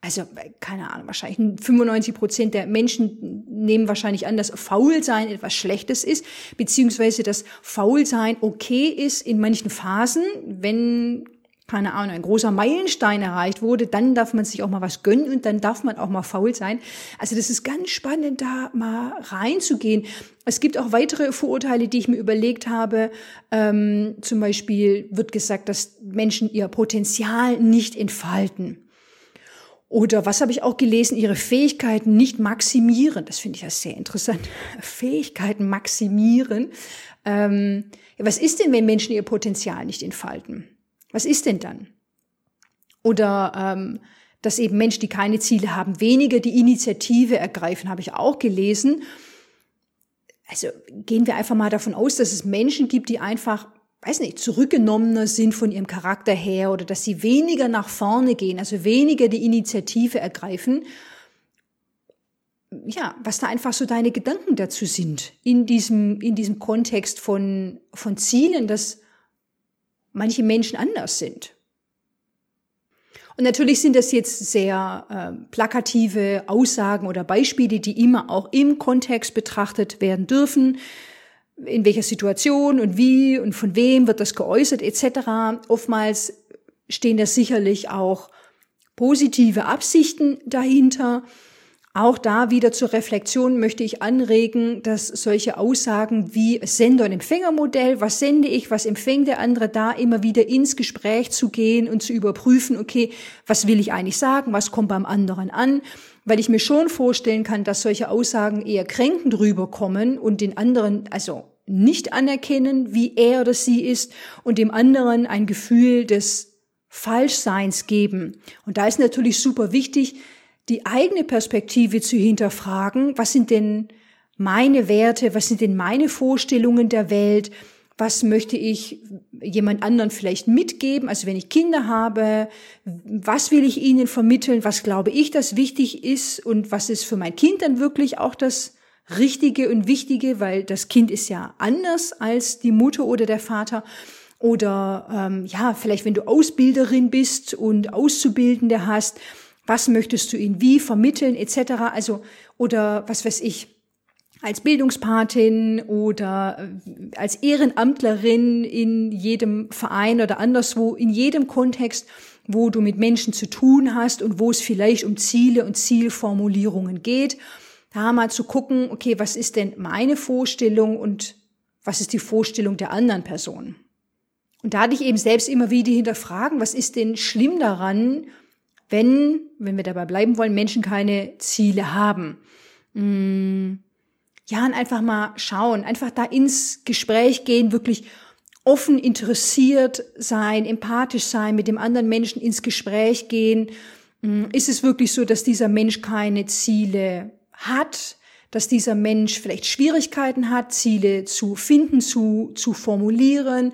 Also keine Ahnung, wahrscheinlich 95 Prozent der Menschen nehmen wahrscheinlich an, dass Faulsein etwas Schlechtes ist, beziehungsweise dass Faulsein okay ist in manchen Phasen, wenn keine Ahnung, ein großer Meilenstein erreicht wurde, dann darf man sich auch mal was gönnen und dann darf man auch mal faul sein. Also das ist ganz spannend, da mal reinzugehen. Es gibt auch weitere Vorurteile, die ich mir überlegt habe. Ähm, zum Beispiel wird gesagt, dass Menschen ihr Potenzial nicht entfalten. Oder was habe ich auch gelesen, ihre Fähigkeiten nicht maximieren. Das finde ich ja sehr interessant. Fähigkeiten maximieren. Ähm, was ist denn, wenn Menschen ihr Potenzial nicht entfalten? Was ist denn dann? Oder ähm, dass eben Menschen, die keine Ziele haben, weniger die Initiative ergreifen, habe ich auch gelesen. Also gehen wir einfach mal davon aus, dass es Menschen gibt, die einfach weiß nicht, zurückgenommener sind von ihrem Charakter her oder dass sie weniger nach vorne gehen, also weniger die Initiative ergreifen. Ja, was da einfach so deine Gedanken dazu sind in diesem, in diesem Kontext von, von Zielen, dass manche Menschen anders sind. Und natürlich sind das jetzt sehr äh, plakative Aussagen oder Beispiele, die immer auch im Kontext betrachtet werden dürfen in welcher Situation und wie und von wem wird das geäußert etc. Oftmals stehen da sicherlich auch positive Absichten dahinter. Auch da wieder zur Reflexion möchte ich anregen, dass solche Aussagen wie Sender- und Empfängermodell, was sende ich, was empfängt der andere, da immer wieder ins Gespräch zu gehen und zu überprüfen, okay, was will ich eigentlich sagen, was kommt beim anderen an, weil ich mir schon vorstellen kann, dass solche Aussagen eher kränkend rüberkommen und den anderen, also nicht anerkennen, wie er oder sie ist und dem anderen ein Gefühl des Falschseins geben. Und da ist natürlich super wichtig, die eigene Perspektive zu hinterfragen. Was sind denn meine Werte? Was sind denn meine Vorstellungen der Welt? Was möchte ich jemand anderen vielleicht mitgeben? Also wenn ich Kinder habe, was will ich ihnen vermitteln? Was glaube ich, dass wichtig ist? Und was ist für mein Kind dann wirklich auch das Richtige und Wichtige, weil das Kind ist ja anders als die Mutter oder der Vater. Oder ähm, ja, vielleicht wenn du Ausbilderin bist und Auszubildende hast, was möchtest du ihnen wie vermitteln etc. Also oder was weiß ich als Bildungspatin oder äh, als Ehrenamtlerin in jedem Verein oder anderswo, in jedem Kontext, wo du mit Menschen zu tun hast und wo es vielleicht um Ziele und Zielformulierungen geht da mal zu gucken, okay, was ist denn meine Vorstellung und was ist die Vorstellung der anderen Person? Und da hatte ich eben selbst immer wieder hinterfragen, was ist denn schlimm daran, wenn, wenn wir dabei bleiben wollen, Menschen keine Ziele haben? Hm, ja, und einfach mal schauen, einfach da ins Gespräch gehen, wirklich offen interessiert sein, empathisch sein, mit dem anderen Menschen ins Gespräch gehen. Hm, ist es wirklich so, dass dieser Mensch keine Ziele hat, dass dieser Mensch vielleicht Schwierigkeiten hat, Ziele zu finden, zu, zu formulieren,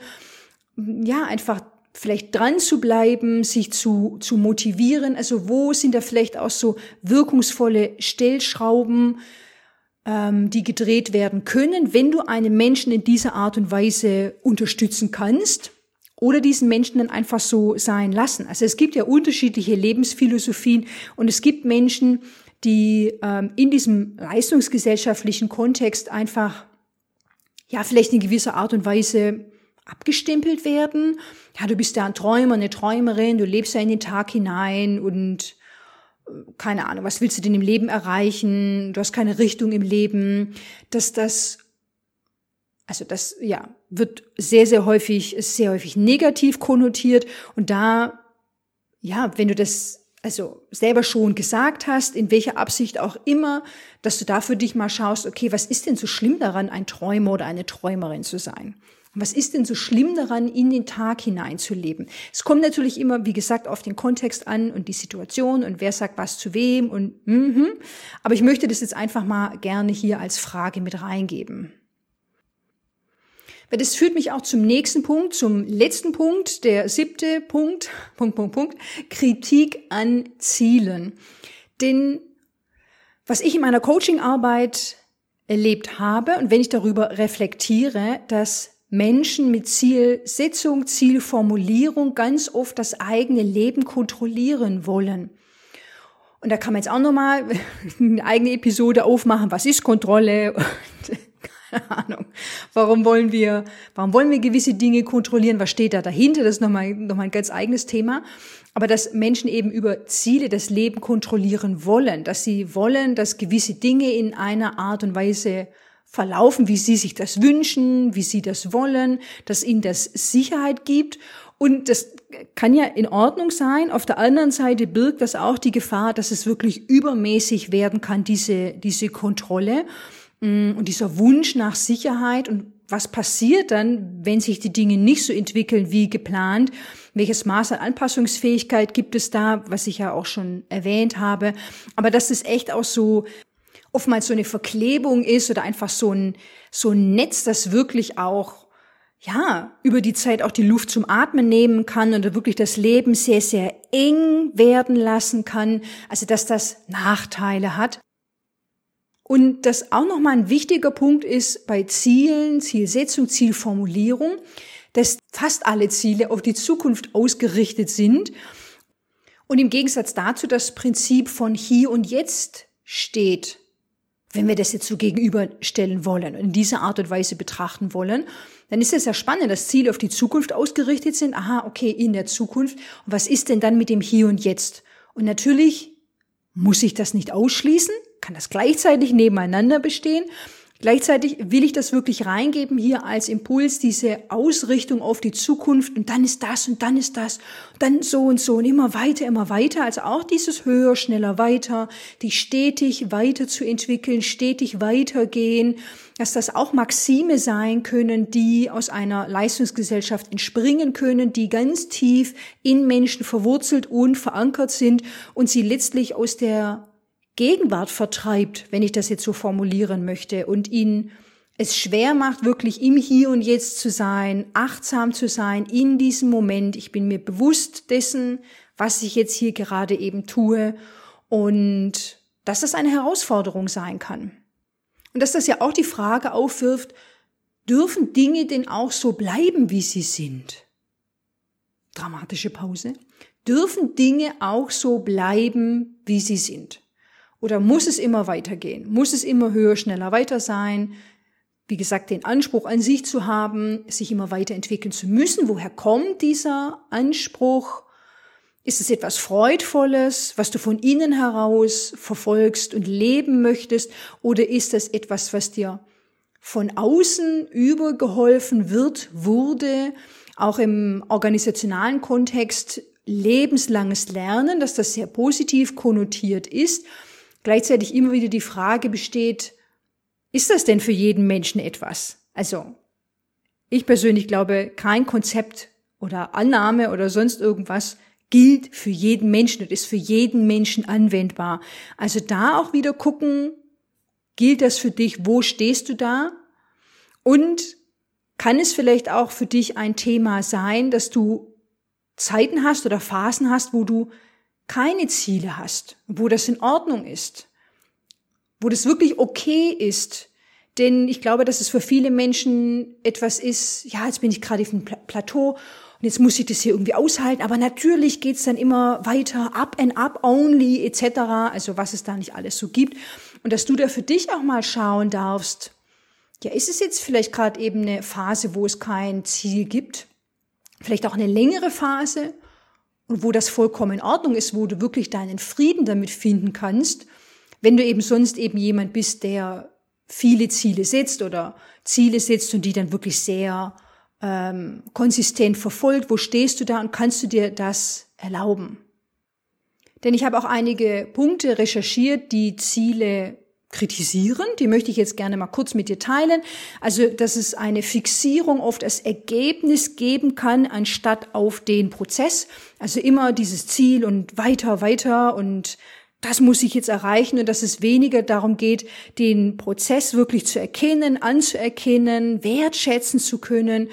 ja, einfach vielleicht dran zu bleiben, sich zu, zu motivieren. Also wo sind da vielleicht auch so wirkungsvolle Stellschrauben, ähm, die gedreht werden können, wenn du einen Menschen in dieser Art und Weise unterstützen kannst oder diesen Menschen dann einfach so sein lassen. Also es gibt ja unterschiedliche Lebensphilosophien und es gibt Menschen, die ähm, in diesem leistungsgesellschaftlichen Kontext einfach ja vielleicht in gewisser Art und Weise abgestempelt werden. Ja, du bist ja ein Träumer, eine Träumerin, du lebst ja in den Tag hinein und keine Ahnung, was willst du denn im Leben erreichen? Du hast keine Richtung im Leben. Dass das, also das, ja, wird sehr, sehr häufig, sehr häufig negativ konnotiert und da ja, wenn du das also selber schon gesagt hast, in welcher Absicht auch immer, dass du da für dich mal schaust, okay, was ist denn so schlimm daran, ein Träumer oder eine Träumerin zu sein? Was ist denn so schlimm daran, in den Tag hineinzuleben? Es kommt natürlich immer, wie gesagt, auf den Kontext an und die Situation und wer sagt was zu wem und mhm. Aber ich möchte das jetzt einfach mal gerne hier als Frage mit reingeben. Weil das führt mich auch zum nächsten Punkt, zum letzten Punkt, der siebte Punkt, Punkt, Punkt, Punkt, Kritik an Zielen. Denn was ich in meiner Coachingarbeit erlebt habe und wenn ich darüber reflektiere, dass Menschen mit Zielsetzung, Zielformulierung ganz oft das eigene Leben kontrollieren wollen. Und da kann man jetzt auch nochmal eine eigene Episode aufmachen. Was ist Kontrolle? keine Ahnung. Warum wollen wir, warum wollen wir gewisse Dinge kontrollieren? Was steht da dahinter? Das ist nochmal, nochmal ein ganz eigenes Thema. Aber dass Menschen eben über Ziele das Leben kontrollieren wollen, dass sie wollen, dass gewisse Dinge in einer Art und Weise verlaufen, wie sie sich das wünschen, wie sie das wollen, dass ihnen das Sicherheit gibt. Und das kann ja in Ordnung sein. Auf der anderen Seite birgt das auch die Gefahr, dass es wirklich übermäßig werden kann, diese, diese Kontrolle. Mm, und dieser Wunsch nach Sicherheit und was passiert dann, wenn sich die Dinge nicht so entwickeln wie geplant? Welches Maß an Anpassungsfähigkeit gibt es da, was ich ja auch schon erwähnt habe? Aber das ist echt auch so oftmals so eine Verklebung ist oder einfach so ein, so ein Netz, das wirklich auch ja, über die Zeit auch die Luft zum Atmen nehmen kann und wirklich das Leben sehr, sehr eng werden lassen kann. Also, dass das Nachteile hat. Und das auch nochmal ein wichtiger Punkt ist bei Zielen, Zielsetzung, Zielformulierung, dass fast alle Ziele auf die Zukunft ausgerichtet sind. Und im Gegensatz dazu das Prinzip von hier und jetzt steht, wenn wir das jetzt so gegenüberstellen wollen und in dieser Art und Weise betrachten wollen, dann ist es ja spannend, dass Ziele auf die Zukunft ausgerichtet sind. Aha, okay, in der Zukunft. Und was ist denn dann mit dem Hier und Jetzt? Und natürlich muss ich das nicht ausschließen, kann das gleichzeitig nebeneinander bestehen. Gleichzeitig will ich das wirklich reingeben hier als Impuls, diese Ausrichtung auf die Zukunft und dann ist das und dann ist das, und dann so und so und immer weiter, immer weiter. Also auch dieses höher, schneller, weiter, die stetig weiterzuentwickeln, stetig weitergehen, dass das auch Maxime sein können, die aus einer Leistungsgesellschaft entspringen können, die ganz tief in Menschen verwurzelt und verankert sind und sie letztlich aus der Gegenwart vertreibt, wenn ich das jetzt so formulieren möchte, und ihn es schwer macht, wirklich im Hier und Jetzt zu sein, achtsam zu sein in diesem Moment. Ich bin mir bewusst dessen, was ich jetzt hier gerade eben tue und dass das eine Herausforderung sein kann. Und dass das ja auch die Frage aufwirft, dürfen Dinge denn auch so bleiben, wie sie sind? Dramatische Pause. Dürfen Dinge auch so bleiben, wie sie sind? Oder muss es immer weitergehen? Muss es immer höher, schneller, weiter sein? Wie gesagt, den Anspruch an sich zu haben, sich immer weiterentwickeln zu müssen. Woher kommt dieser Anspruch? Ist es etwas Freudvolles, was du von innen heraus verfolgst und leben möchtest? Oder ist es etwas, was dir von außen übergeholfen wird, wurde, auch im organisationalen Kontext lebenslanges Lernen, dass das sehr positiv konnotiert ist gleichzeitig immer wieder die Frage besteht, ist das denn für jeden Menschen etwas? Also, ich persönlich glaube, kein Konzept oder Annahme oder sonst irgendwas gilt für jeden Menschen und ist für jeden Menschen anwendbar. Also da auch wieder gucken, gilt das für dich, wo stehst du da? Und kann es vielleicht auch für dich ein Thema sein, dass du Zeiten hast oder Phasen hast, wo du keine Ziele hast, wo das in Ordnung ist, wo das wirklich okay ist. Denn ich glaube, dass es für viele Menschen etwas ist, ja, jetzt bin ich gerade auf dem Plateau und jetzt muss ich das hier irgendwie aushalten, aber natürlich geht's dann immer weiter, up and up only etc., also was es da nicht alles so gibt. Und dass du da für dich auch mal schauen darfst, ja, ist es jetzt vielleicht gerade eben eine Phase, wo es kein Ziel gibt? Vielleicht auch eine längere Phase? Und wo das vollkommen in Ordnung ist, wo du wirklich deinen Frieden damit finden kannst, wenn du eben sonst eben jemand bist, der viele Ziele setzt oder Ziele setzt und die dann wirklich sehr ähm, konsistent verfolgt, wo stehst du da und kannst du dir das erlauben? Denn ich habe auch einige Punkte recherchiert, die Ziele kritisieren. Die möchte ich jetzt gerne mal kurz mit dir teilen. Also, dass es eine Fixierung oft als Ergebnis geben kann, anstatt auf den Prozess. Also immer dieses Ziel und weiter, weiter und das muss ich jetzt erreichen und dass es weniger darum geht, den Prozess wirklich zu erkennen, anzuerkennen, wertschätzen zu können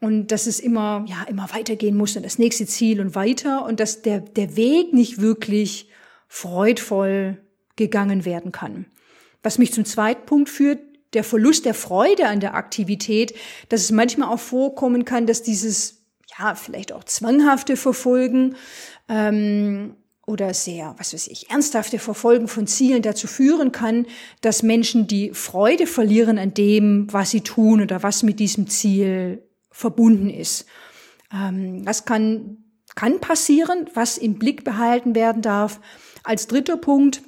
und dass es immer, ja, immer weitergehen muss und das nächste Ziel und weiter und dass der, der Weg nicht wirklich freudvoll gegangen werden kann. Was mich zum zweiten Punkt führt, der Verlust der Freude an der Aktivität, dass es manchmal auch vorkommen kann, dass dieses, ja, vielleicht auch zwanghafte Verfolgen ähm, oder sehr, was weiß ich, ernsthafte Verfolgen von Zielen dazu führen kann, dass Menschen die Freude verlieren an dem, was sie tun oder was mit diesem Ziel verbunden ist. Ähm, das kann, kann passieren, was im Blick behalten werden darf. Als dritter Punkt,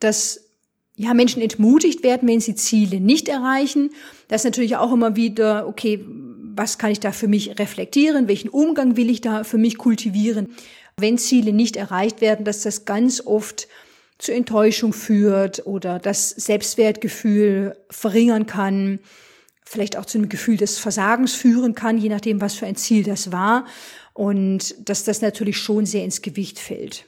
dass ja, Menschen entmutigt werden, wenn sie Ziele nicht erreichen. Das ist natürlich auch immer wieder, okay, was kann ich da für mich reflektieren? Welchen Umgang will ich da für mich kultivieren? Wenn Ziele nicht erreicht werden, dass das ganz oft zu Enttäuschung führt oder das Selbstwertgefühl verringern kann, vielleicht auch zu einem Gefühl des Versagens führen kann, je nachdem, was für ein Ziel das war und dass das natürlich schon sehr ins Gewicht fällt.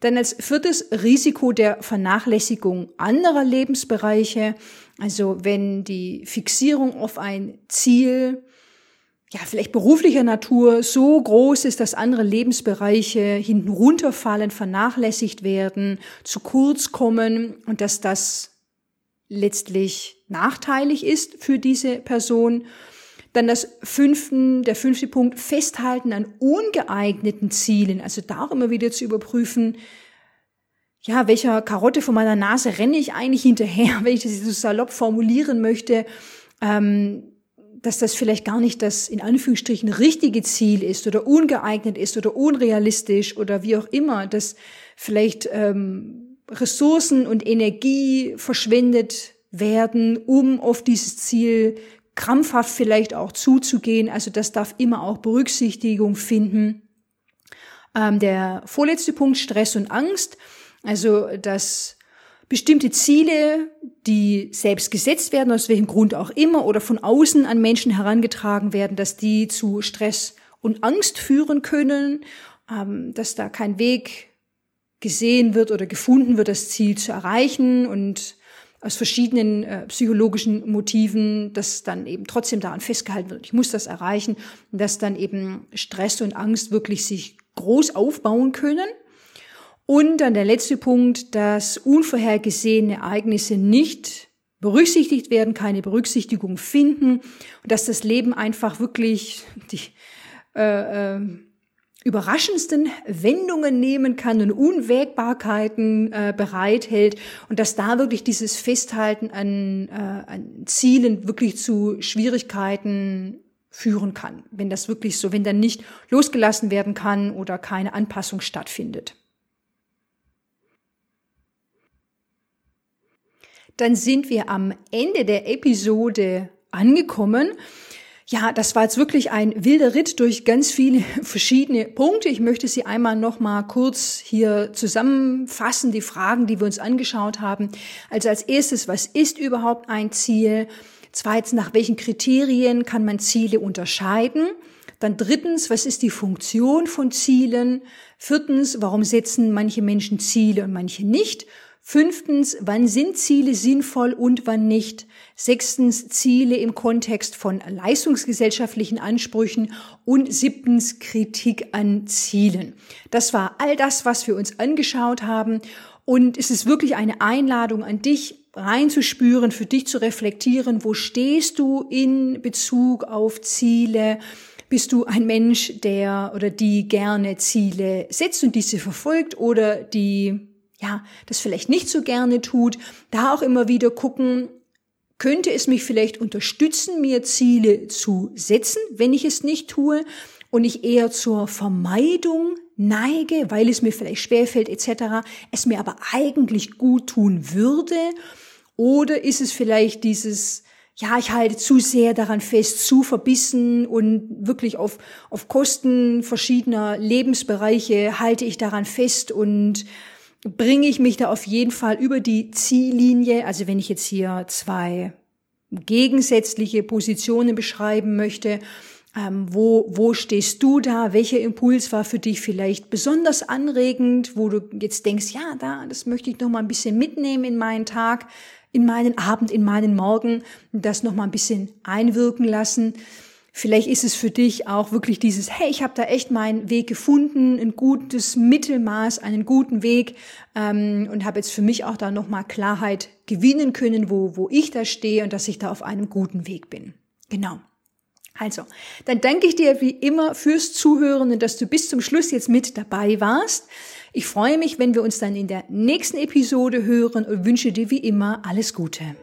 Dann als viertes Risiko der Vernachlässigung anderer Lebensbereiche. Also wenn die Fixierung auf ein Ziel, ja, vielleicht beruflicher Natur so groß ist, dass andere Lebensbereiche hinten runterfallen, vernachlässigt werden, zu kurz kommen und dass das letztlich nachteilig ist für diese Person. Dann das fünften, der fünfte Punkt, Festhalten an ungeeigneten Zielen. Also da auch immer wieder zu überprüfen, ja, welcher Karotte von meiner Nase renne ich eigentlich hinterher, wenn ich das so salopp formulieren möchte, ähm, dass das vielleicht gar nicht das in Anführungsstrichen richtige Ziel ist oder ungeeignet ist oder unrealistisch oder wie auch immer, dass vielleicht ähm, Ressourcen und Energie verschwendet werden, um auf dieses Ziel krampfhaft vielleicht auch zuzugehen. Also das darf immer auch Berücksichtigung finden. Ähm, der vorletzte Punkt, Stress und Angst. Also dass bestimmte Ziele, die selbst gesetzt werden, aus welchem Grund auch immer, oder von außen an Menschen herangetragen werden, dass die zu Stress und Angst führen können, ähm, dass da kein Weg gesehen wird oder gefunden wird, das Ziel zu erreichen und aus verschiedenen äh, psychologischen Motiven, dass dann eben trotzdem daran festgehalten wird, ich muss das erreichen, dass dann eben Stress und Angst wirklich sich groß aufbauen können. Und dann der letzte Punkt, dass unvorhergesehene Ereignisse nicht berücksichtigt werden, keine Berücksichtigung finden und dass das Leben einfach wirklich die äh, äh, überraschendsten Wendungen nehmen kann und Unwägbarkeiten äh, bereithält und dass da wirklich dieses Festhalten an, äh, an Zielen wirklich zu Schwierigkeiten führen kann, wenn das wirklich so, wenn dann nicht losgelassen werden kann oder keine Anpassung stattfindet. Dann sind wir am Ende der Episode angekommen. Ja, das war jetzt wirklich ein wilder Ritt durch ganz viele verschiedene Punkte. Ich möchte sie einmal noch mal kurz hier zusammenfassen, die Fragen, die wir uns angeschaut haben. Also als erstes, was ist überhaupt ein Ziel? Zweitens, nach welchen Kriterien kann man Ziele unterscheiden? Dann drittens, was ist die Funktion von Zielen? Viertens, warum setzen manche Menschen Ziele und manche nicht? Fünftens, wann sind Ziele sinnvoll und wann nicht? Sechstens, Ziele im Kontext von leistungsgesellschaftlichen Ansprüchen. Und siebtens, Kritik an Zielen. Das war all das, was wir uns angeschaut haben. Und es ist wirklich eine Einladung an dich, reinzuspüren, für dich zu reflektieren, wo stehst du in Bezug auf Ziele? Bist du ein Mensch, der oder die gerne Ziele setzt und diese verfolgt oder die ja, das vielleicht nicht so gerne tut, da auch immer wieder gucken, könnte es mich vielleicht unterstützen, mir Ziele zu setzen, wenn ich es nicht tue und ich eher zur Vermeidung neige, weil es mir vielleicht schwerfällt etc., es mir aber eigentlich gut tun würde? Oder ist es vielleicht dieses ja, ich halte zu sehr daran fest, zu verbissen und wirklich auf, auf Kosten verschiedener Lebensbereiche halte ich daran fest und bringe ich mich da auf jeden Fall über die Ziellinie. Also wenn ich jetzt hier zwei gegensätzliche Positionen beschreiben möchte, ähm, wo, wo stehst du da? Welcher Impuls war für dich vielleicht besonders anregend, wo du jetzt denkst, ja, da, das möchte ich noch mal ein bisschen mitnehmen in meinen Tag, in meinen Abend, in meinen Morgen, das noch mal ein bisschen einwirken lassen. Vielleicht ist es für dich auch wirklich dieses, hey, ich habe da echt meinen Weg gefunden, ein gutes Mittelmaß, einen guten Weg ähm, und habe jetzt für mich auch da nochmal Klarheit gewinnen können, wo, wo ich da stehe und dass ich da auf einem guten Weg bin. Genau. Also, dann danke ich dir wie immer fürs Zuhören und dass du bis zum Schluss jetzt mit dabei warst. Ich freue mich, wenn wir uns dann in der nächsten Episode hören und wünsche dir wie immer alles Gute.